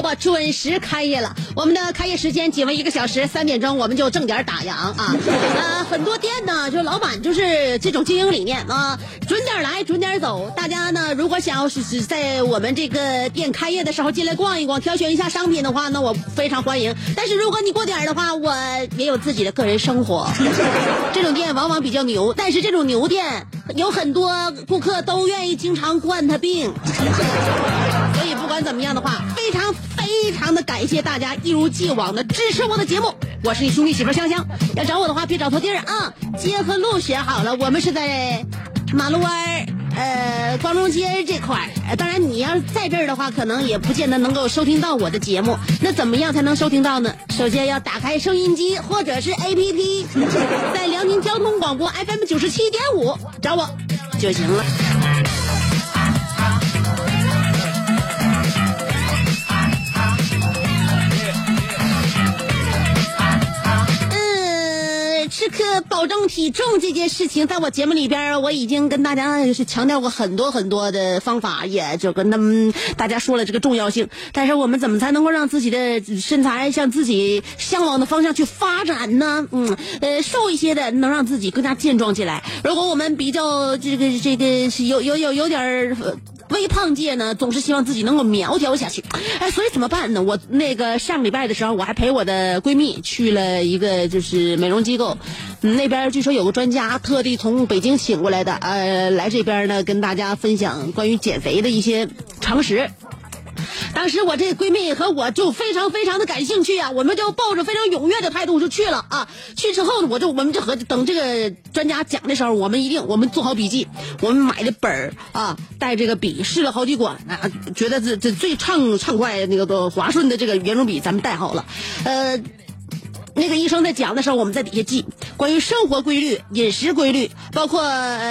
钟，娱乐香饽饽准时开业了。我们的开业时间仅为一个小时，三点钟我们就正点打烊啊。呃，很多店呢，就老板就是这种经营理念啊，准点来，准点走。大家呢，如果想要是在我们这个店开业的时候进来逛一逛，挑选一下商品的话，那我非常欢迎。但是如果你过点的话，我也有自己的个人生活。这种店往往比较牛，但是这种牛店有很多顾客都愿意经常惯他病。所以不管怎么样的话，非常常的感谢大家一如既往的支持我的节目。我是你兄弟媳妇香香，要找我的话别找错地儿啊！街和路选好了，我们是在马路湾儿呃光荣街这块儿。当然你要是在这儿的话，可能也不见得能够收听到我的节目。那怎么样才能收听到呢？首先要打开收音机或者是 APP，在辽宁交通广播 FM 九十七点五找我就行了。这，保证体重这件事情，在我节目里边我已经跟大家是强调过很多很多的方法，也就跟他们大家说了这个重要性。但是我们怎么才能够让自己的身材向自己向往的方向去发展呢？嗯，呃，瘦一些的能让自己更加健壮起来。如果我们比较这个这个有有有有点儿。微胖界呢，总是希望自己能够苗条下去，哎，所以怎么办呢？我那个上个礼拜的时候，我还陪我的闺蜜去了一个就是美容机构，那边据说有个专家特地从北京请过来的，呃，来这边呢跟大家分享关于减肥的一些常识。当时我这闺蜜和我就非常非常的感兴趣啊，我们就抱着非常踊跃的态度就去了啊。去之后呢，我就我们就和等这个专家讲的时候，我们一定我们做好笔记，我们买的本儿啊，带这个笔试了好几管啊，觉得这这最畅畅快那个都华顺的这个圆珠笔咱们带好了，呃。那个医生在讲的时候，我们在底下记关于生活规律、饮食规律，包括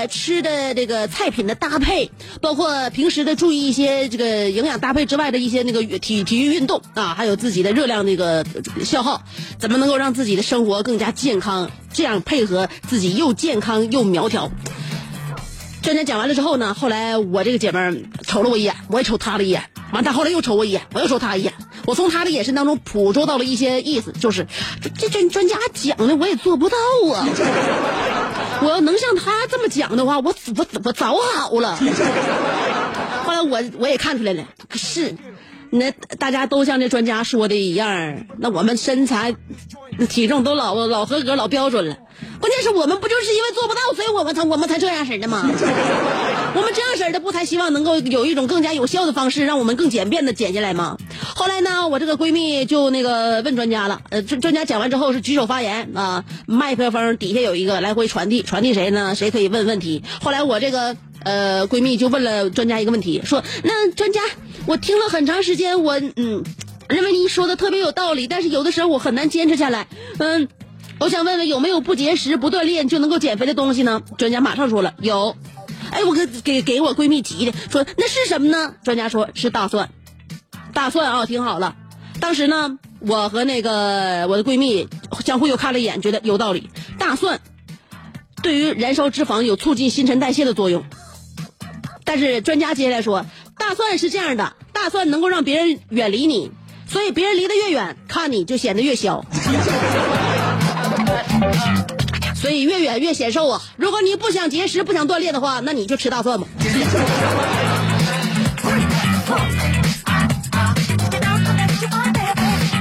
吃的这个菜品的搭配，包括平时的注意一些这个营养搭配之外的一些那个体体育运动啊，还有自己的热量那个消耗，怎么能够让自己的生活更加健康？这样配合自己又健康又苗条。专家讲完了之后呢，后来我这个姐妹儿瞅了我一眼，我也瞅她了一眼，完她后来又瞅我一眼，我又瞅她一眼。我从她的眼神当中捕捉到了一些意思，就是这这专专家讲的我也做不到啊。我要能像他这么讲的话，我我我早好了。后来我我也看出来了，是，那大家都像这专家说的一样，那我们身材、体重都老老合格、老标准了。关键是我们不就是因为做不到，所以我们才我们才这样式的吗？我们这样式的不才希望能够有一种更加有效的方式，让我们更简便的减下来吗？后来呢，我这个闺蜜就那个问专家了，呃，专专家讲完之后是举手发言啊，麦克风底下有一个来回传递，传递谁呢？谁可以问问题？后来我这个呃闺蜜就问了专家一个问题，说那专家，我听了很长时间，我嗯。认为你说的特别有道理，但是有的时候我很难坚持下来。嗯，我想问问有没有不节食、不锻炼就能够减肥的东西呢？专家马上说了，有。哎，我给给给我闺蜜急的说那是什么呢？专家说是大蒜，大蒜啊，听好了。当时呢，我和那个我的闺蜜相互又看了一眼，觉得有道理。大蒜对于燃烧脂肪有促进新陈代谢的作用，但是专家接下来说，大蒜是这样的，大蒜能够让别人远离你。所以别人离得越远，看你就显得越小。所以越远越显瘦啊！如果你不想节食、不想锻炼的话，那你就吃大蒜吧。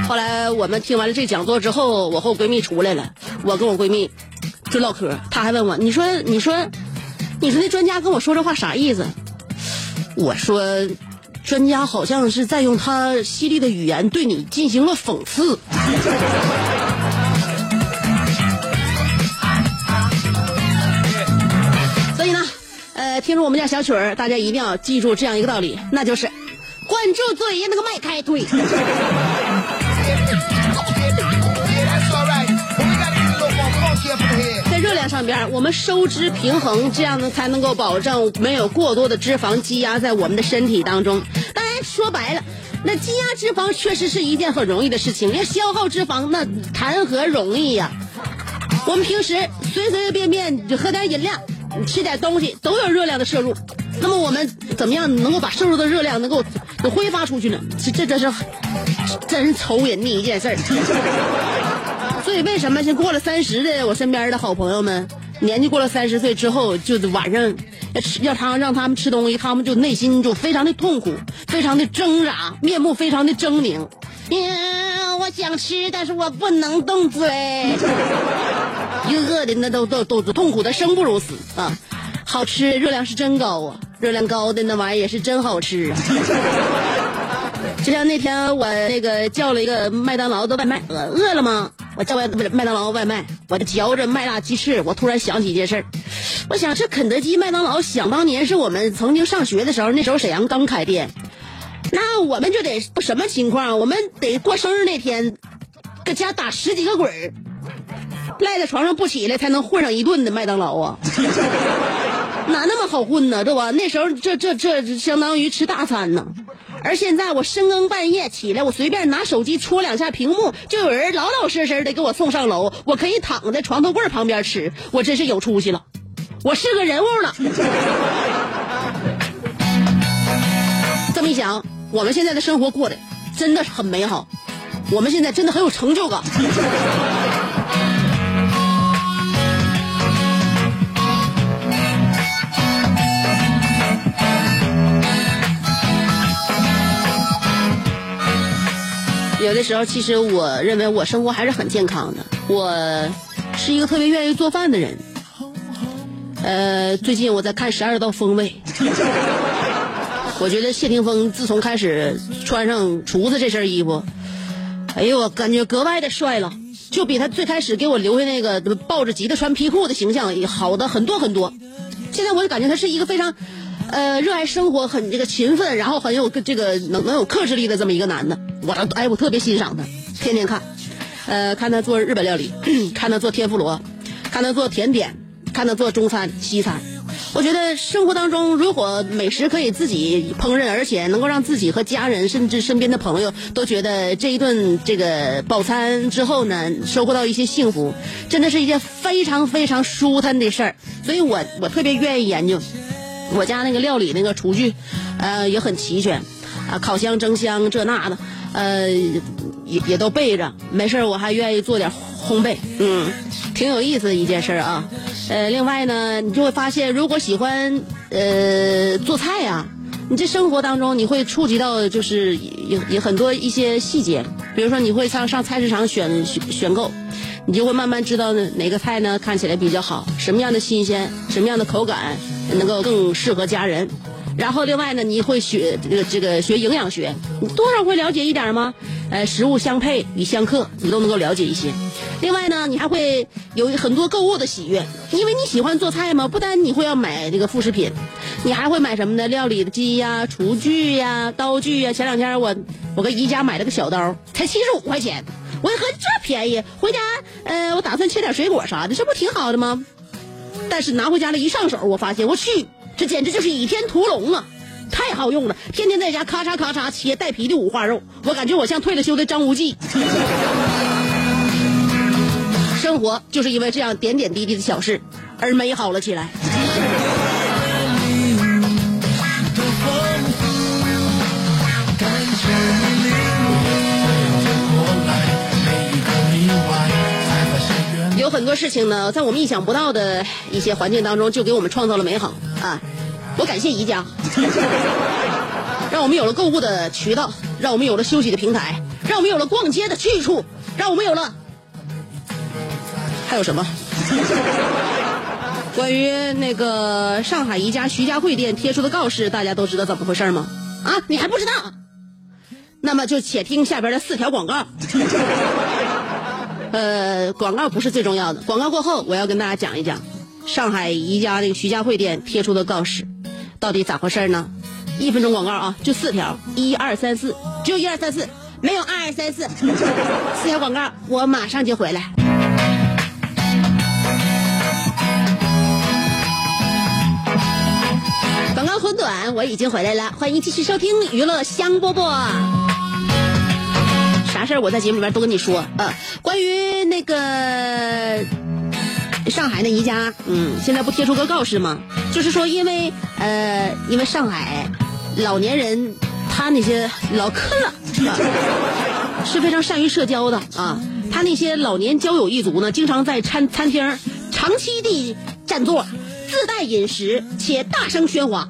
后来我们听完了这讲座之后，我和我闺蜜出来了，我跟我闺蜜就唠嗑，她还问我：“你说，你说，你说那专家跟我说这话啥意思？”我说：“专家好像是在用他犀利的语言对你进行了讽刺。”所以呢，呃，听着我们家小曲儿，大家一定要记住这样一个道理，那就是管住嘴，那个迈开腿。我们收支平衡，这样呢才能够保证没有过多的脂肪积压在我们的身体当中。当然说白了，那积压脂肪确实是一件很容易的事情，要消耗脂肪那谈何容易呀、我们平时随随便便就喝点饮料，吃点东西都有热量的摄入。那么我们怎么样能够把摄入的热量能够挥发出去呢？这这这是真是愁人的一件事儿。所以为什么是过了三十的我身边的好朋友们，年纪过了三十岁之后，就晚上要吃要他让他们吃东西，他们就内心就非常的痛苦，非常的挣扎，面目非常的狰狞。嗯，我想吃，但是我不能动嘴，一个个的那都都都痛苦的生不如死啊！好吃，热量是真高啊，热量高的那玩意儿也是真好吃啊。就像那天我那个叫了一个麦当劳的外卖，饿饿了吗？我叫外不是麦当劳外卖，我嚼着麦辣鸡翅，我突然想起一件事儿，我想这肯德基、麦当劳，想当年是我们曾经上学的时候，那时候沈阳刚开店，那我们就得什么情况？我们得过生日那天，搁家打十几个滚儿，赖在床上不起来才能混上一顿的麦当劳啊！哪那么好混呢？这吧？那时候这这这相当于吃大餐呢。而现在我深更半夜起来，我随便拿手机戳两下屏幕，就有人老老实实的给我送上楼，我可以躺在床头柜旁边吃，我真是有出息了，我是个人物了。这么一想，我们现在的生活过得真的是很美好，我们现在真的很有成就感。有的时候，其实我认为我生活还是很健康的。我是一个特别愿意做饭的人。呃，最近我在看《十二道锋味》，我觉得谢霆锋自从开始穿上厨子这身衣服，哎呦，我感觉格外的帅了，就比他最开始给我留下那个抱着吉他穿皮裤的形象好的很多很多。现在我就感觉他是一个非常。呃，热爱生活，很这个勤奋，然后很有这个能能有克制力的这么一个男的，我哎，我特别欣赏他，天天看，呃，看他做日本料理，看他做天妇罗，看他做甜点，看他做中餐、西餐。我觉得生活当中，如果美食可以自己烹饪，而且能够让自己和家人，甚至身边的朋友都觉得这一顿这个饱餐之后呢，收获到一些幸福，真的是一件非常非常舒坦的事儿。所以我我特别愿意研究。我家那个料理那个厨具，呃，也很齐全，啊，烤箱、蒸箱这那的，呃，也也都备着。没事我还愿意做点烘焙，嗯，挺有意思的一件事啊。呃，另外呢，你就会发现，如果喜欢呃做菜呀、你这生活当中你会触及到就是有有很多一些细节，比如说你会上上菜市场选选选购。你就会慢慢知道哪个菜呢看起来比较好，什么样的新鲜，什么样的口感能够更适合家人。然后另外呢，你会学这个这个学营养学，你多少会了解一点吗？呃，食物相配与相克，你都能够了解一些。另外呢，你还会有很多购物的喜悦，因为你喜欢做菜嘛。不单你会要买这个副食品，你还会买什么呢？料理的机呀、厨具呀、刀具呀。前两天我我搁宜家买了个小刀，才七十五块钱。我一合这便宜，回家呃，我打算切点水果啥的，这不挺好的吗？但是拿回家了一上手，我发现我去，这简直就是倚天屠龙啊！太好用了，天天在家咔嚓咔嚓切带皮的五花肉，我感觉我像退了休的张无忌。生活就是因为这样点点滴滴的小事而美好了起来。很多事情呢，在我们意想不到的一些环境当中，就给我们创造了美好啊！我感谢宜家，让我们有了购物的渠道，让我们有了休息的平台，让我们有了逛街的去处，让我们有了还有什么？关于那个上海宜家徐家汇店贴出的告示，大家都知道怎么回事吗？啊，你还不知道？那么就且听下边的四条广告。呃，广告不是最重要的，广告过后我要跟大家讲一讲上海宜家那个徐家汇店贴出的告示，到底咋回事呢？一分钟广告啊，就四条，一二三四，只有一二三四，没有二二三四，四条广告，我马上就回来。广告很短，我已经回来了，欢迎继续收听娱乐香饽饽。啥事儿我在节目里边都跟你说，呃，关于那个上海那宜家，嗯，现在不贴出个告示吗？就是说，因为呃，因为上海老年人他那些老克了、啊，是非常善于社交的啊，他那些老年交友一族呢，经常在餐餐厅长期地占座。自带饮食且大声喧哗，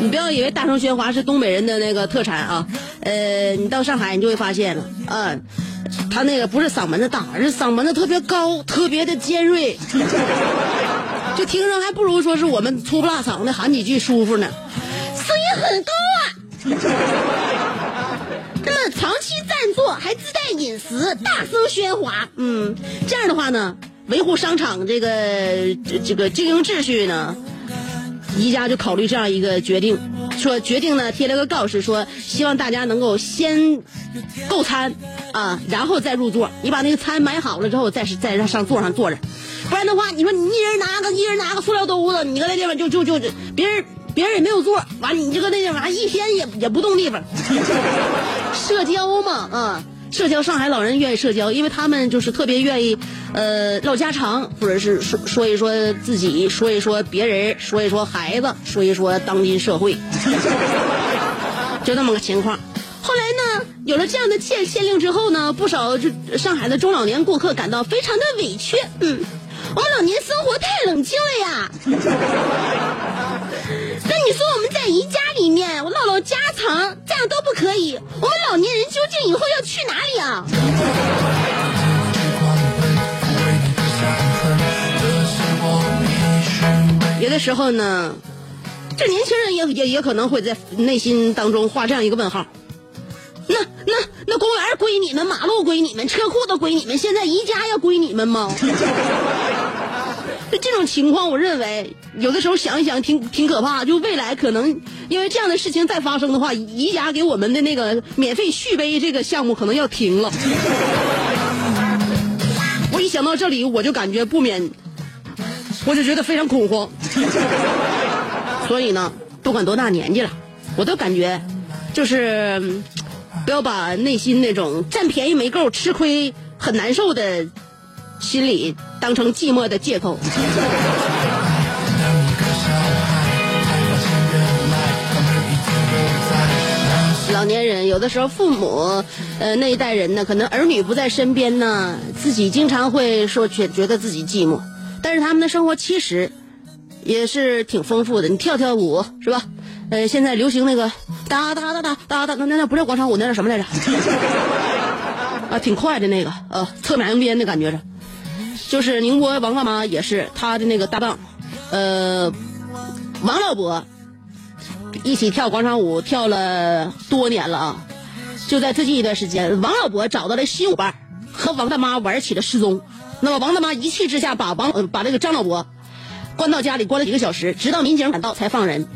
你不要以为大声喧哗是东北人的那个特产啊，呃，你到上海你就会发现了，啊，他那个不是嗓门子大，而是嗓门子特别高，特别的尖锐，就听着还不如说是我们粗不拉嗓的喊几句舒服呢，声音很高啊，那么长期占座还自带饮食，大声喧哗，嗯，这样的话呢。维护商场这个这个经营秩序呢，宜家就考虑这样一个决定，说决定呢贴了个告示，说希望大家能够先购餐啊，然后再入座。你把那个餐买好了之后，再是再让上座上坐着，不然的话，你说你一人拿个一人拿个塑料兜子，你搁那地方就就就别人别人也没有座，完你就搁那地方一天也也不动地方，社交嘛啊。社交，上海老人愿意社交，因为他们就是特别愿意，呃，唠家常，或者是说说一说自己，说一说别人，说一说孩子，说一说当今社会，就那么个情况。后来呢，有了这样的限限令之后呢，不少就上海的中老年顾客感到非常的委屈，嗯，我们老年生活太冷清了呀。在宜家里面，我唠唠家常，这样都不可以。我们老年人究竟以后要去哪里啊？有的时候呢，这年轻人也也也可能会在内心当中画这样一个问号。那那那公园归你们，马路归你们，车库都归你们，现在宜家要归你们吗？就这种情况，我认为有的时候想一想挺挺可怕。就未来可能因为这样的事情再发生的话，宜家给我们的那个免费续杯这个项目可能要停了。我一想到这里，我就感觉不免，我就觉得非常恐慌。所以呢，不管多大年纪了，我都感觉就是不要把内心那种占便宜没够、吃亏很难受的心理。当成寂寞的借口。老年人有的时候，父母呃那一代人呢，可能儿女不在身边呢，自己经常会说觉觉得自己寂寞。但是他们的生活其实也是挺丰富的。你跳跳舞是吧？呃，现在流行那个哒哒哒哒哒哒，那那那不叫广场舞，那叫什么来着？啊，挺快的那个，呃，侧马扬鞭的感觉着。就是宁波王大妈也是他的那个搭档，呃，王老伯一起跳广场舞跳了多年了啊！就在最近一段时间，王老伯找到了新舞伴，和王大妈玩起了失踪。那么王大妈一气之下把王把那个张老伯关到家里关了几个小时，直到民警赶到才放人。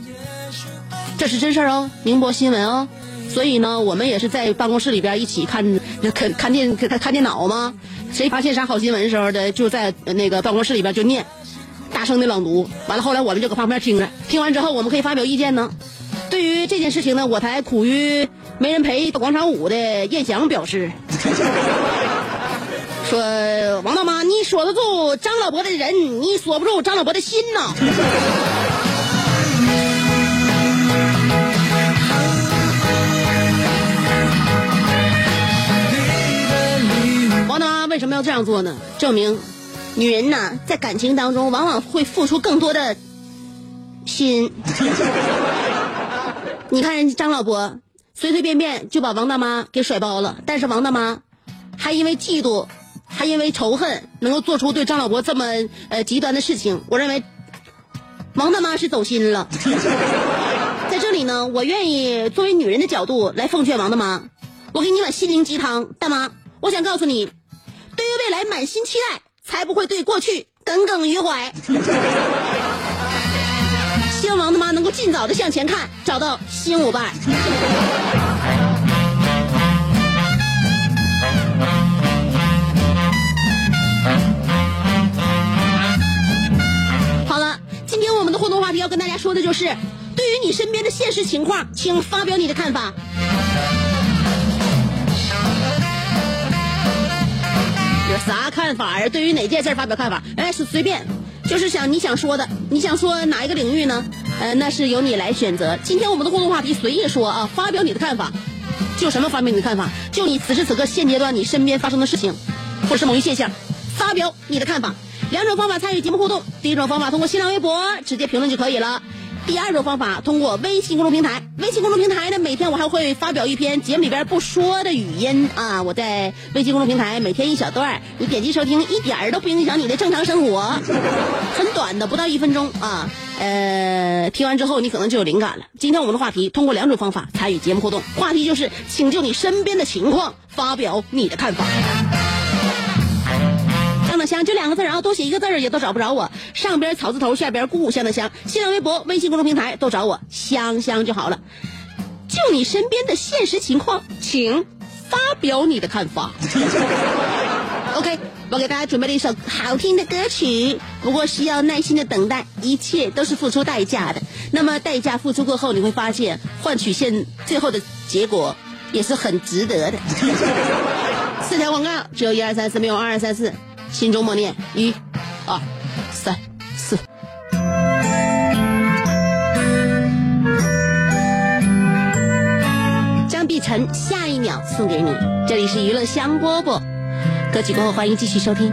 这是真事儿哦，宁波新闻哦。所以呢，我们也是在办公室里边一起看看看电看看电脑吗？谁发现啥好新闻时候的，就在那个办公室里边就念，大声的朗读。完了，后来我们就搁旁边听着。听完之后，我们可以发表意见呢。对于这件事情呢，我才苦于没人陪广场舞的燕翔表示，说：“王大妈，你锁得住张老伯的人，你锁不住张老伯的心呐。”为什么要这样做呢？证明，女人呐，在感情当中往往会付出更多的心。你看人家张老伯，随随便便就把王大妈给甩包了，但是王大妈还因为嫉妒，还因为仇恨，能够做出对张老伯这么呃极端的事情。我认为，王大妈是走心了。在这里呢，我愿意作为女人的角度来奉劝王大妈，我给你碗心灵鸡汤，大妈，我想告诉你，对于未来满心期待，才不会对过去耿耿于怀。希望王大妈能够尽早的向前看，找到新舞伴。好了，今天我们的互动话题要跟大家说的就是，对于你身边的现实情况，请发表你的看法。啥看法呀？对于哪件事发表看法？哎，是随便，就是想你想说的，你想说哪一个领域呢？呃，那是由你来选择。今天我们的互动话题随意说啊，发表你的看法。就什么发表你的看法？就你此时此刻现阶段你身边发生的事情，或者是某一现象，发表你的看法。两种方法参与节目互动，第一种方法通过新浪微博直接评论就可以了。第二种方法通过微信公众平台，微信公众平台呢，每天我还会发表一篇节目里边不说的语音啊，我在微信公众平台每天一小段，你点击收听，一点儿都不影响你的正常生活，很短的，不到一分钟啊。呃，听完之后你可能就有灵感了。今天我们的话题通过两种方法参与节目互动，话题就是请就你身边的情况发表你的看法。香就两个字儿啊，多写一个字儿也都找不着我。上边草字头，下边故乡的乡。新浪微博、微信公众平台都找我香香就好了。就你身边的现实情况，请发表你的看法。OK，我给大家准备了一首好听的歌曲，不过需要耐心的等待，一切都是付出代价的。那么代价付出过后，你会发现换取现最后的结果也是很值得的。四条广告，只有一二三四，没有二二三四。心中默念：一、二、三、四。张碧晨，下一秒送给你。这里是娱乐香饽饽，歌曲过后欢迎继续收听。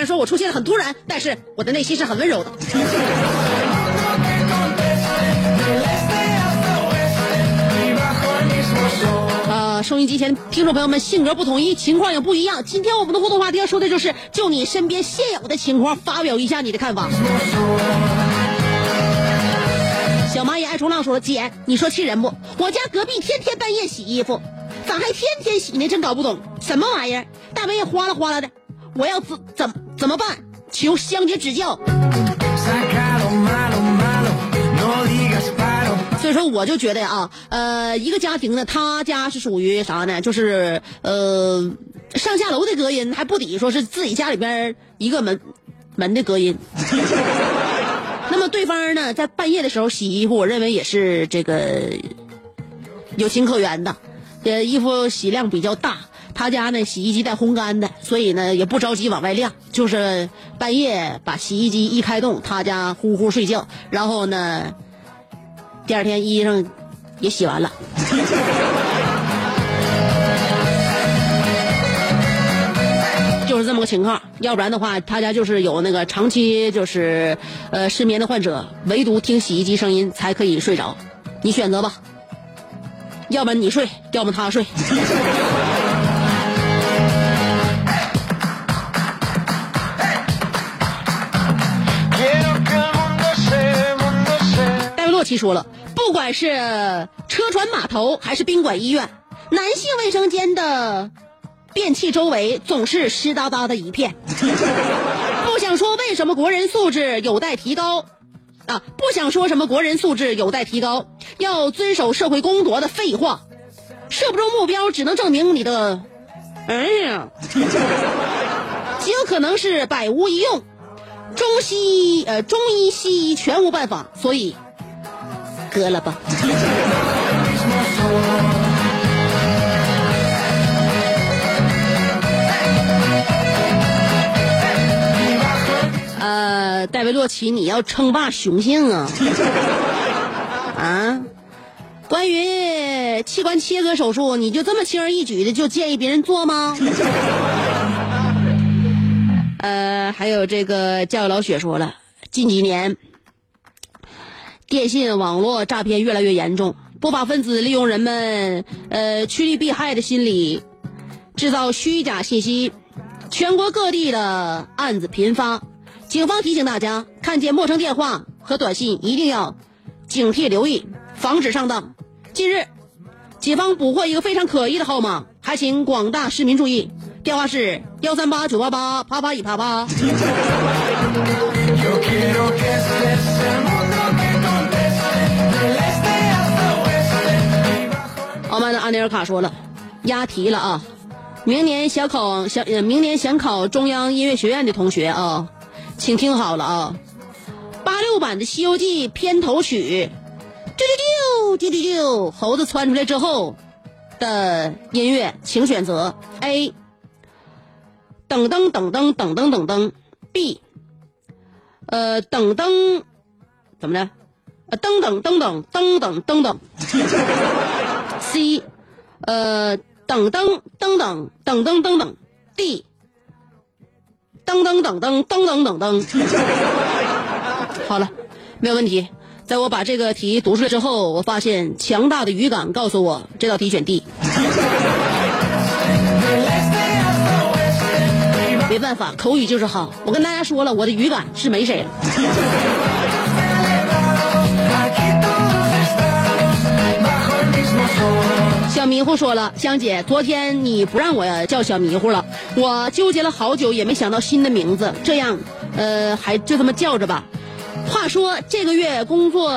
然说我出现的很突然，但是我的内心是很温柔的。呃，收音机前听众朋友们，性格不统一，情况也不一样。今天我们的互动话题要说的就是，就你身边现有的情况，发表一下你的看法。小蚂蚁爱冲浪说：“姐，你说气人不？我家隔壁天天半夜洗衣服，咋还天天洗呢？真搞不懂，什么玩意儿？大半夜哗啦哗啦的，我要怎怎怎么办？求香姐指教。所以说，我就觉得啊，呃，一个家庭呢，他家是属于啥呢？就是呃，上下楼的隔音还不抵说是自己家里边一个门门的隔音。那么对方呢，在半夜的时候洗衣服，我认为也是这个有情可原的。呃，衣服洗量比较大，他家呢洗衣机带烘干的，所以呢也不着急往外晾，就是半夜把洗衣机一开动，他家呼呼睡觉，然后呢，第二天衣裳也洗完了。就是这么个情况，要不然的话，他家就是有那个长期就是呃失眠的患者，唯独听洗衣机声音才可以睡着。你选择吧，要不然你睡，要么他睡。Se. 戴维洛奇说了，不管是车船码头还是宾馆医院，男性卫生间的便器周围总是湿哒哒的一片。不想说为什么国人素质有待提高，啊，不想说什么国人素质有待提高，要遵守社会公德的废话，设不中目标只能证明你的，哎呀，极有可能是百无一用。中西医呃中医西医全无办法，所以割了吧。呃，戴维洛奇，你要称霸雄性啊！啊，关于器官切割手术，你就这么轻而易举的就建议别人做吗？呃，还有这个教育老雪说了，近几年电信网络诈骗越来越严重，不法分子利用人们呃趋利避害的心理，制造虚假信息，全国各地的案子频发。警方提醒大家，看见陌生电话和短信一定要警惕留意，防止上当。近日，警方捕获一个非常可疑的号码，还请广大市民注意，电话是幺三八九八八啪啪一啪啪。傲慢的安尼尔卡说了，押题了啊！明年想考想，明年想考中央音乐学院的同学啊，请听好了啊！八六版的《西游记》片头曲，丢丢丢丢丢丢，猴子窜出来之后的音乐，请选择 A。噔噔噔噔噔噔噔噔，B。呃，噔噔，怎么着？呃，噔噔噔噔噔噔噔噔。C，呃，等等等等等等等等，D，噔噔噔噔噔噔噔噔。好了，没有问题。在我把这个题读出来之后，我发现强大的语感告诉我，这道题选 D。没办法，口语就是好。我跟大家说了，我的语感是没谁了。小迷糊说了，香姐，昨天你不让我叫小迷糊了，我纠结了好久也没想到新的名字，这样，呃，还就这么叫着吧。话说这个月工作，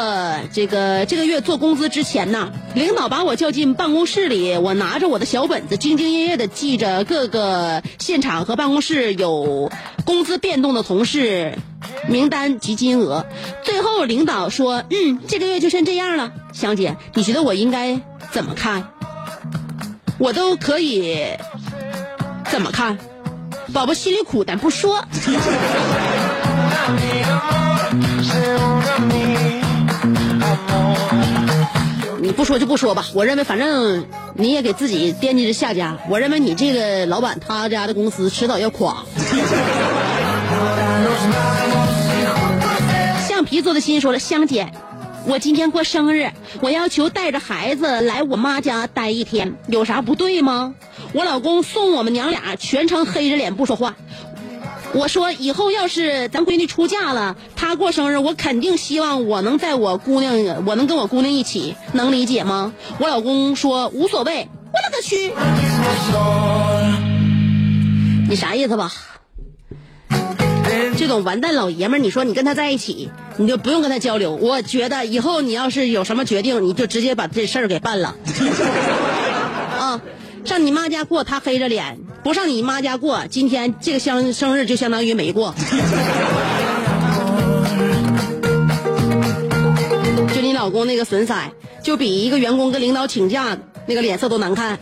这个这个月做工资之前呢，领导把我叫进办公室里，我拿着我的小本子，兢兢业业的记着各个现场和办公室有工资变动的同事名单及金额。最后领导说：“嗯，这个月就先这样了。”香姐，你觉得我应该怎么看？我都可以怎么看？宝宝心里苦，咱不说。你不说就不说吧，我认为反正你也给自己惦记着下家，我认为你这个老板他家的公司迟早要垮。橡皮做的心说了，香姐，我今天过生日，我要求带着孩子来我妈家待一天，有啥不对吗？我老公送我们娘俩全程黑着脸不说话。我说以后要是咱闺女出嫁了，她过生日，我肯定希望我能在我姑娘，我能跟我姑娘一起，能理解吗？我老公说无所谓，我勒个去！你啥意思吧？这种完蛋老爷们儿，你说你跟他在一起，你就不用跟他交流。我觉得以后你要是有什么决定，你就直接把这事给办了。啊，上你妈家过，他黑着脸；不上你妈家过，今天这个生生日就相当于没过。就你老公那个损色，就比一个员工跟领导请假那个脸色都难看。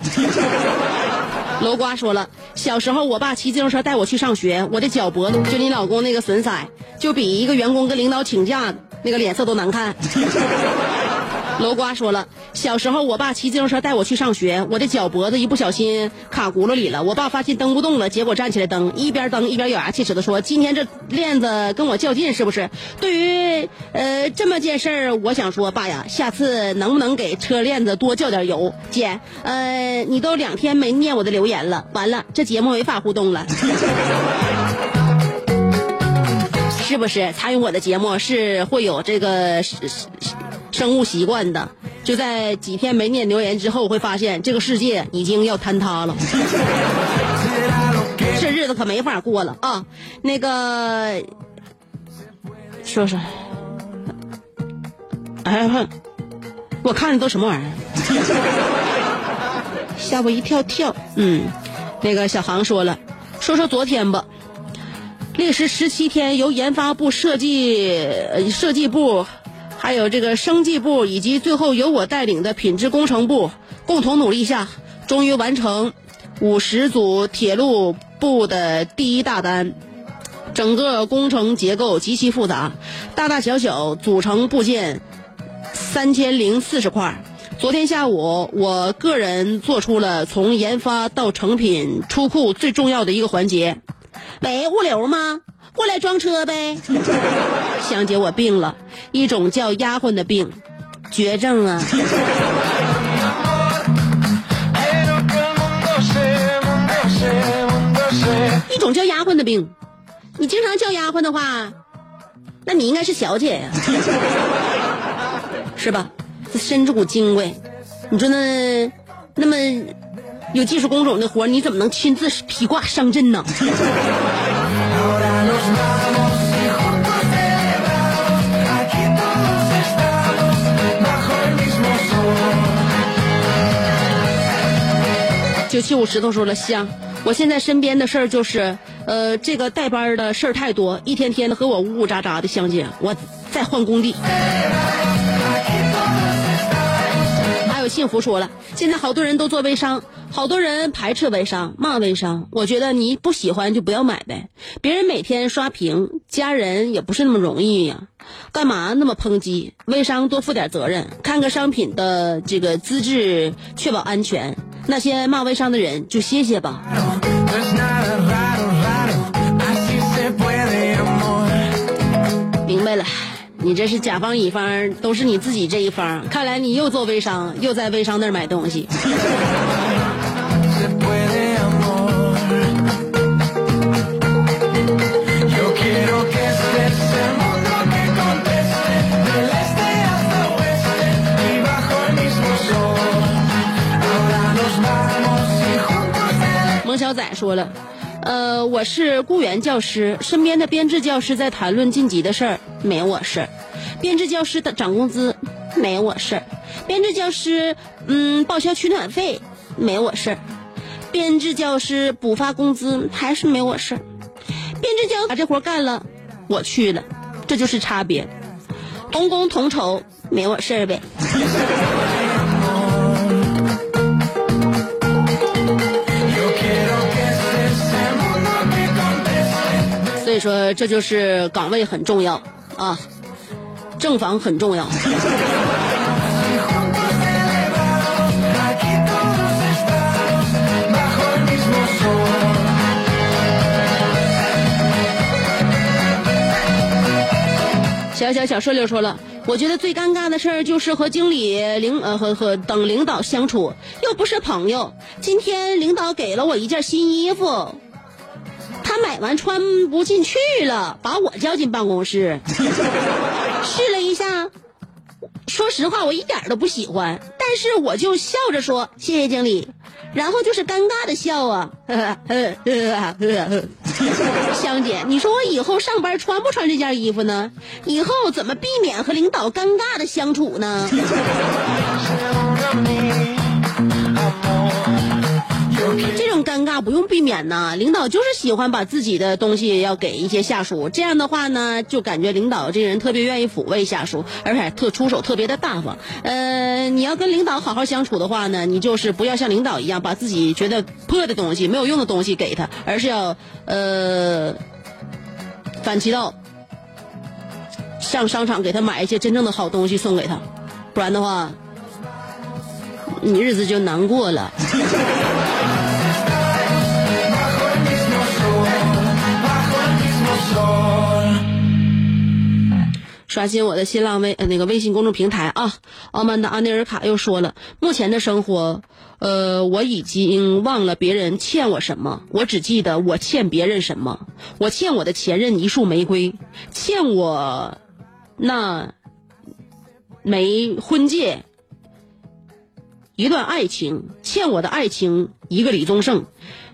楼瓜说了，小时候我爸骑自行车带我去上学，我的脚脖子就你老公那个损色，就比一个员工跟领导请假那个脸色都难看。楼瓜说了，小时候我爸骑自行车带我去上学，我的脚脖子一不小心卡轱辘里了，我爸发现蹬不动了，结果站起来蹬，一边蹬一边咬牙切齿的说：“今天这链子跟我较劲是不是？”对于呃这么件事儿，我想说，爸呀，下次能不能给车链子多浇点油？姐，呃，你都两天没念我的留言了，完了，这节目没法互动了。是不是参与我的节目是会有这个是是生物习惯的？就在几天没念留言之后，会发现这个世界已经要坍塌了，这日子可没法过了啊！那个，说说，哎哼，我看的都什么玩意儿？吓我一跳跳。嗯，那个小航说了，说说昨天吧。历时十七天，由研发部设计、呃设计部，还有这个生技部，以及最后由我带领的品质工程部共同努力下，终于完成五十组铁路部的第一大单。整个工程结构极其复杂，大大小小组成部件三千零四十块。昨天下午，我个人做出了从研发到成品出库最重要的一个环节。喂，物流吗？过来装车呗。香姐，我病了，一种叫丫鬟的病，绝症啊。一种叫丫鬟的病，你经常叫丫鬟的话，那你应该是小姐呀，是吧？身子骨金贵，你说那那么有技术工种的活，你怎么能亲自披挂上阵呢？九七五石头说了，香，我现在身边的事儿就是，呃，这个带班的事儿太多，一天天的和我呜呜喳喳的，相见，我再换工地。还有幸福说了，现在好多人都做微商，好多人排斥微商，骂微商。我觉得你不喜欢就不要买呗。别人每天刷屏家人也不是那么容易呀，干嘛那么抨击？微商多负点责任，看个商品的这个资质，确保安全。那些骂微商的人就歇歇吧。明白了，你这是甲方乙方都是你自己这一方，看来你又做微商，又在微商那儿买东西。小仔说了，呃，我是雇员教师，身边的编制教师在谈论晋级的事儿，没我事儿；编制教师的涨工资，没我事儿；编制教师嗯报销取暖费，没我事儿；编制教师补发工资，还是没我事儿；编制教把这活干了，我去了，这就是差别。同工同酬，没我事儿呗。说，这就是岗位很重要啊，正房很重要。小小小顺溜说了，我觉得最尴尬的事儿就是和经理、领呃和和等领导相处，又不是朋友。今天领导给了我一件新衣服，买完穿不进去了，把我叫进办公室，试了一下。说实话，我一点都不喜欢，但是我就笑着说谢谢经理，然后就是尴尬的笑啊。香姐，你说我以后上班穿不穿这件衣服呢？以后怎么避免和领导尴尬的相处呢？这种尴尬不用避免呐，领导就是喜欢把自己的东西要给一些下属，这样的话呢，就感觉领导这人特别愿意抚慰下属，而且特出手特别的大方。呃，你要跟领导好好相处的话呢，你就是不要像领导一样把自己觉得破的东西、没有用的东西给他，而是要呃反其道，上商场给他买一些真正的好东西送给他，不然的话，你日子就难过了。刷新我的新浪微呃那个微信公众平台啊，傲慢的阿内尔卡又说了，目前的生活，呃，我已经忘了别人欠我什么，我只记得我欠别人什么。我欠我的前任一束玫瑰，欠我那枚婚戒一段爱情，欠我的爱情一个李宗盛，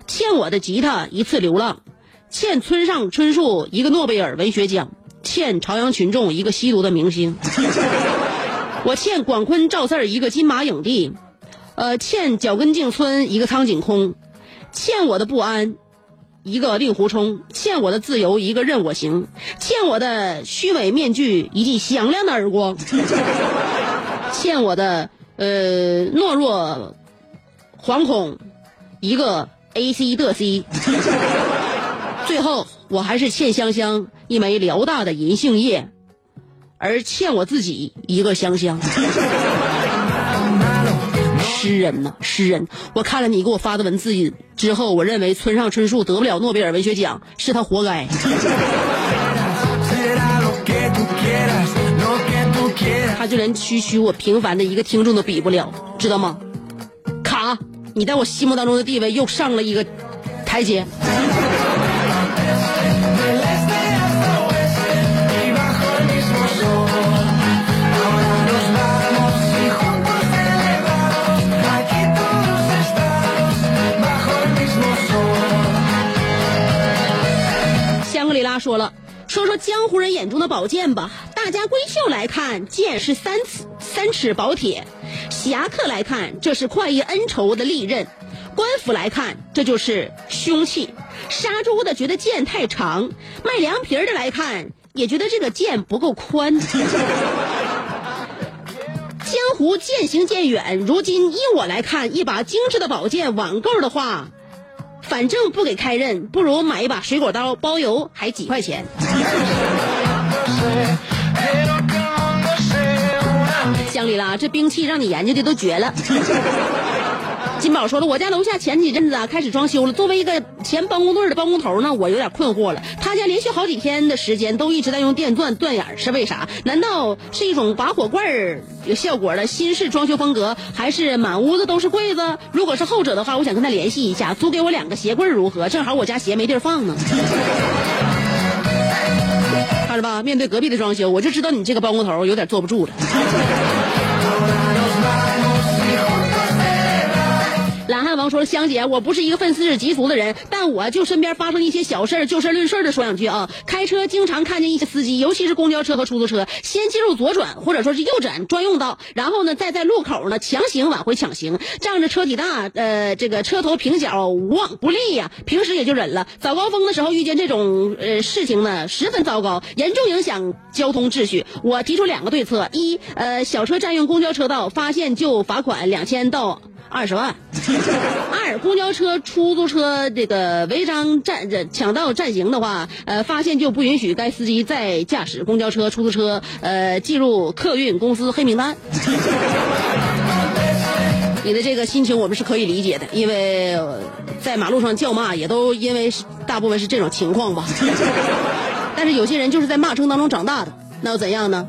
欠我的吉他一次流浪，欠村上春树一个诺贝尔文学奖，欠朝阳群众一个吸毒的明星，我欠广坤赵四儿一个金马影帝，呃，欠脚跟净村一个苍井空，欠我的不安一个令狐冲，欠我的自由一个任我行，欠我的虚伪面具一记响亮的耳光，欠我的呃懦弱惶恐一个 A C 的 C。最后，我还是欠香香一枚辽大的银杏叶，而欠我自己一个香香。诗人呐，诗人！我看了你给我发的文字之后，我认为村上春树得不了诺贝尔文学奖是他活该。他就连区区我平凡的一个听众都比不了，知道吗？卡，你在我心目当中的地位又上了一个台阶。说了，说说江湖人眼中的宝剑吧。大家闺秀来看，剑是三尺三尺宝铁；侠客来看，这是快意恩仇的利刃；官府来看，这就是凶器；杀猪的觉得剑太长，卖凉皮的来看，也觉得这个剑不够宽。江湖渐行渐远，如今依我来看，一把精致的宝剑网购的话，反正不给开刃，不如买一把水果刀，包邮还几块钱。乡里啦，这兵器让你研究的都绝了。金宝说了，我家楼下前几阵子啊开始装修了。作为一个前办公队的办公头呢，我有点困惑了。他家连续好几天的时间都一直在用电钻钻眼，是为啥？难道是一种拔火罐效果的新式装修风格，还是满屋子都是柜子？如果是后者的话，我想跟他联系一下，租给我两个鞋柜如何？正好我家鞋没地儿放呢。看着吧，面对隔壁的装修，我就知道你这个包工头有点坐不住了。说了：“香姐，我不是一个愤世嫉俗的人，但我就身边发生一些小事儿，就事论事的说两句啊。开车经常看见一些司机，尤其是公交车和出租车，先进入左转或者说是右转专用道，然后呢再在路口呢强行往回抢行，仗着车体大，呃，这个车头平角无往不利呀、平时也就忍了，早高峰的时候遇见这种呃事情呢，十分糟糕，严重影响交通秩序。我提出两个对策：一，呃，小车占用公交车道，发现就罚款两千到。二十万。二，公交车、出租车这个违章占这抢道占行的话，呃，发现就不允许该司机再驾驶公交车、出租车，呃，进入客运公司黑名单。你的这个心情我们是可以理解的，因为在马路上叫骂也都因为大部分是这种情况吧。但是有些人就是在骂声当中长大的，那又怎样呢？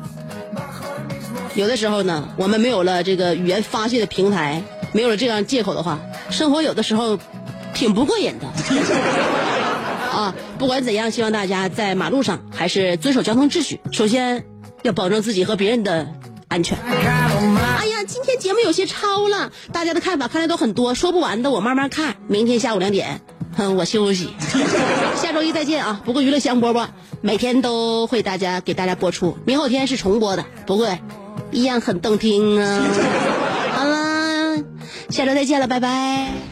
有的时候呢，我们没有了这个语言发泄的平台，没有了这样借口的话，生活有的时候挺不过瘾的。啊，不管怎样，希望大家在马路上还是遵守交通秩序。首先要保证自己和别人的安全。哎呀，今天节目有些超了，大家的看法看来都很多，说不完的我慢慢看。明天下午两点，哼，我休息。下周一再见啊！不过娱乐香饽饽每天都会大家给大家播出，明后天是重播的，不过一样很动听啊。下周再见了，拜拜。